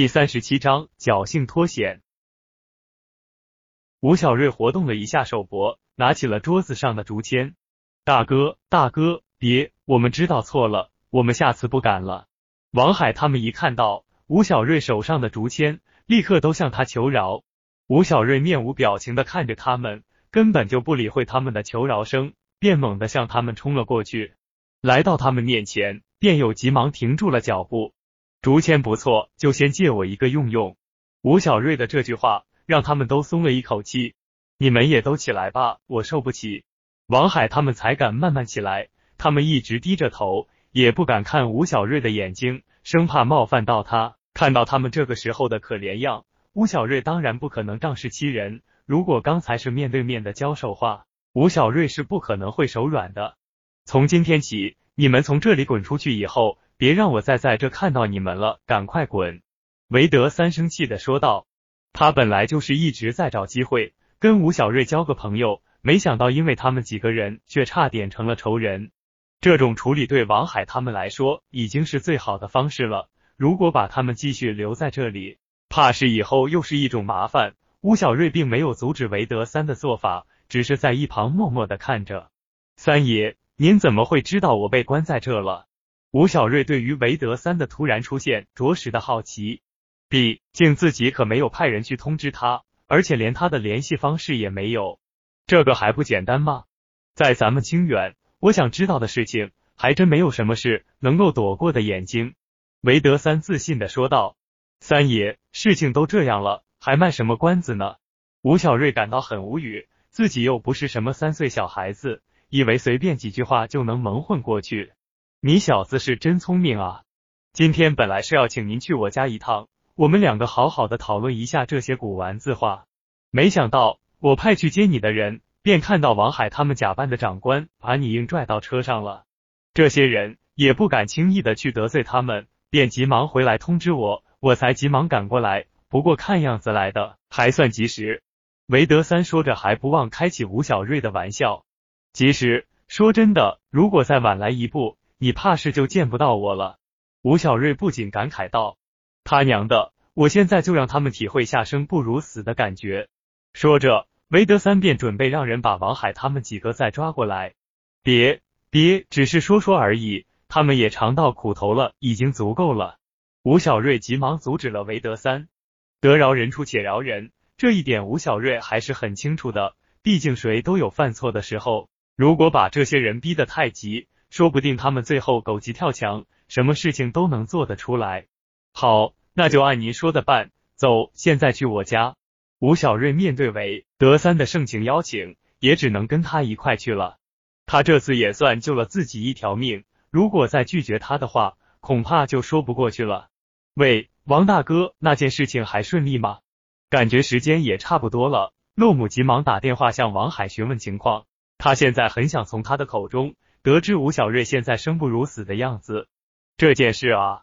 第三十七章侥幸脱险。吴小瑞活动了一下手脖，拿起了桌子上的竹签。大哥，大哥，别，我们知道错了，我们下次不敢了。王海他们一看到吴小瑞手上的竹签，立刻都向他求饶。吴小瑞面无表情的看着他们，根本就不理会他们的求饶声，便猛地向他们冲了过去。来到他们面前，便友急忙停住了脚步。竹签不错，就先借我一个用用。吴小瑞的这句话让他们都松了一口气。你们也都起来吧，我受不起。王海他们才敢慢慢起来，他们一直低着头，也不敢看吴小瑞的眼睛，生怕冒犯到他。看到他们这个时候的可怜样，吴小瑞当然不可能仗势欺人。如果刚才是面对面的交手话，吴小瑞是不可能会手软的。从今天起，你们从这里滚出去以后。别让我再在这看到你们了，赶快滚！韦德三生气的说道。他本来就是一直在找机会跟吴小瑞交个朋友，没想到因为他们几个人，却差点成了仇人。这种处理对王海他们来说已经是最好的方式了。如果把他们继续留在这里，怕是以后又是一种麻烦。吴小瑞并没有阻止韦德三的做法，只是在一旁默默的看着。三爷，您怎么会知道我被关在这了？吴小瑞对于韦德三的突然出现着实的好奇，毕竟自己可没有派人去通知他，而且连他的联系方式也没有，这个还不简单吗？在咱们清远，我想知道的事情还真没有什么事能够躲过的眼睛。韦德三自信的说道：“三爷，事情都这样了，还卖什么关子呢？”吴小瑞感到很无语，自己又不是什么三岁小孩子，以为随便几句话就能蒙混过去。你小子是真聪明啊！今天本来是要请您去我家一趟，我们两个好好的讨论一下这些古玩字画。没想到我派去接你的人，便看到王海他们假扮的长官把你硬拽到车上了。这些人也不敢轻易的去得罪他们，便急忙回来通知我，我才急忙赶过来。不过看样子来的还算及时。韦德三说着，还不忘开起吴小瑞的玩笑。其实说真的，如果再晚来一步，你怕是就见不到我了。吴小瑞不仅感慨道：“他娘的，我现在就让他们体会下生不如死的感觉。”说着，韦德三便准备让人把王海他们几个再抓过来。别别，只是说说而已，他们也尝到苦头了，已经足够了。吴小瑞急忙阻止了韦德三。得饶人处且饶人，这一点吴小瑞还是很清楚的。毕竟谁都有犯错的时候，如果把这些人逼得太急。说不定他们最后狗急跳墙，什么事情都能做得出来。好，那就按您说的办。走，现在去我家。吴小瑞面对韦德三的盛情邀请，也只能跟他一块去了。他这次也算救了自己一条命，如果再拒绝他的话，恐怕就说不过去了。喂，王大哥，那件事情还顺利吗？感觉时间也差不多了。洛姆急忙打电话向王海询问情况，他现在很想从他的口中。得知吴小瑞现在生不如死的样子，这件事啊，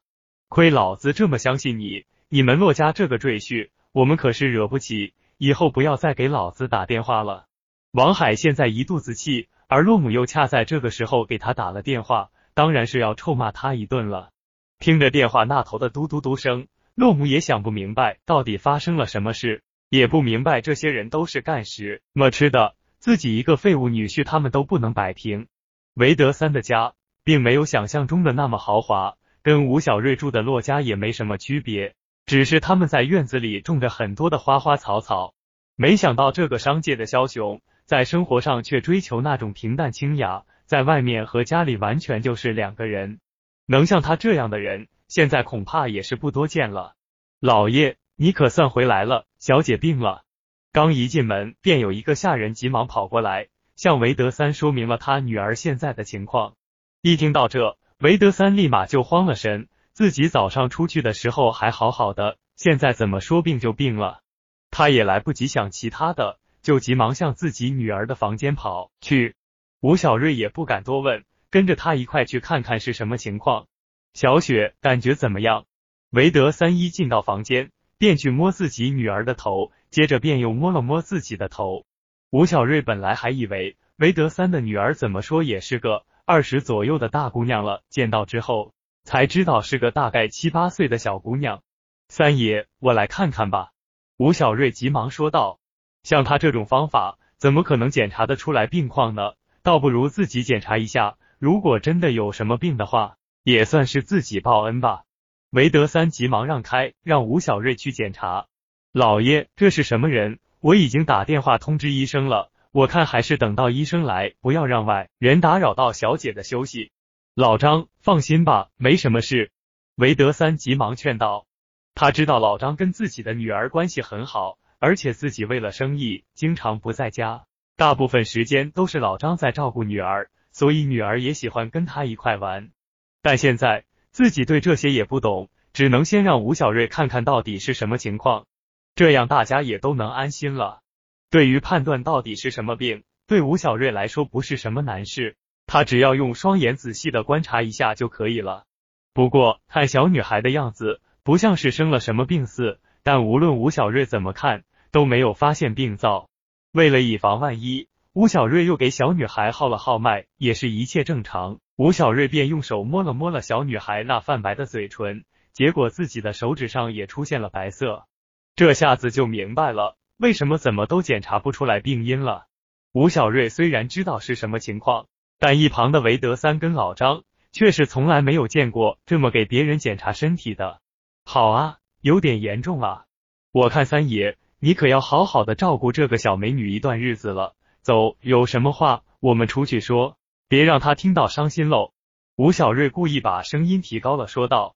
亏老子这么相信你！你们骆家这个赘婿，我们可是惹不起，以后不要再给老子打电话了。王海现在一肚子气，而洛母又恰在这个时候给他打了电话，当然是要臭骂他一顿了。听着电话那头的嘟嘟嘟声，洛母也想不明白到底发生了什么事，也不明白这些人都是干什么吃的，自己一个废物女婿，他们都不能摆平。韦德三的家并没有想象中的那么豪华，跟吴小瑞住的洛家也没什么区别，只是他们在院子里种着很多的花花草草。没想到这个商界的枭雄，在生活上却追求那种平淡清雅，在外面和家里完全就是两个人。能像他这样的人，现在恐怕也是不多见了。老爷，你可算回来了，小姐病了。刚一进门，便有一个下人急忙跑过来。向韦德三说明了他女儿现在的情况。一听到这，韦德三立马就慌了神。自己早上出去的时候还好好的，现在怎么说病就病了？他也来不及想其他的，就急忙向自己女儿的房间跑去。吴小瑞也不敢多问，跟着他一块去看看是什么情况。小雪感觉怎么样？韦德三一进到房间，便去摸自己女儿的头，接着便又摸了摸自己的头。吴小瑞本来还以为韦德三的女儿怎么说也是个二十左右的大姑娘了，见到之后才知道是个大概七八岁的小姑娘。三爷，我来看看吧。吴小瑞急忙说道。像他这种方法，怎么可能检查得出来病况呢？倒不如自己检查一下。如果真的有什么病的话，也算是自己报恩吧。韦德三急忙让开，让吴小瑞去检查。老爷，这是什么人？我已经打电话通知医生了，我看还是等到医生来，不要让外人打扰到小姐的休息。老张，放心吧，没什么事。韦德三急忙劝道。他知道老张跟自己的女儿关系很好，而且自己为了生意经常不在家，大部分时间都是老张在照顾女儿，所以女儿也喜欢跟他一块玩。但现在自己对这些也不懂，只能先让吴小瑞看看到底是什么情况，这样大家也都能安心了。对于判断到底是什么病，对吴小瑞来说不是什么难事，他只要用双眼仔细的观察一下就可以了。不过看小女孩的样子。不像是生了什么病似，但无论吴小瑞怎么看，都没有发现病灶。为了以防万一，吴小瑞又给小女孩号了号脉，也是一切正常。吴小瑞便用手摸了摸了小女孩那泛白的嘴唇，结果自己的手指上也出现了白色。这下子就明白了，为什么怎么都检查不出来病因了。吴小瑞虽然知道是什么情况，但一旁的韦德三跟老张却是从来没有见过这么给别人检查身体的。好啊，有点严重啊！我看三爷，你可要好好的照顾这个小美女一段日子了。走，有什么话我们出去说，别让她听到伤心喽。吴小瑞故意把声音提高了，说道。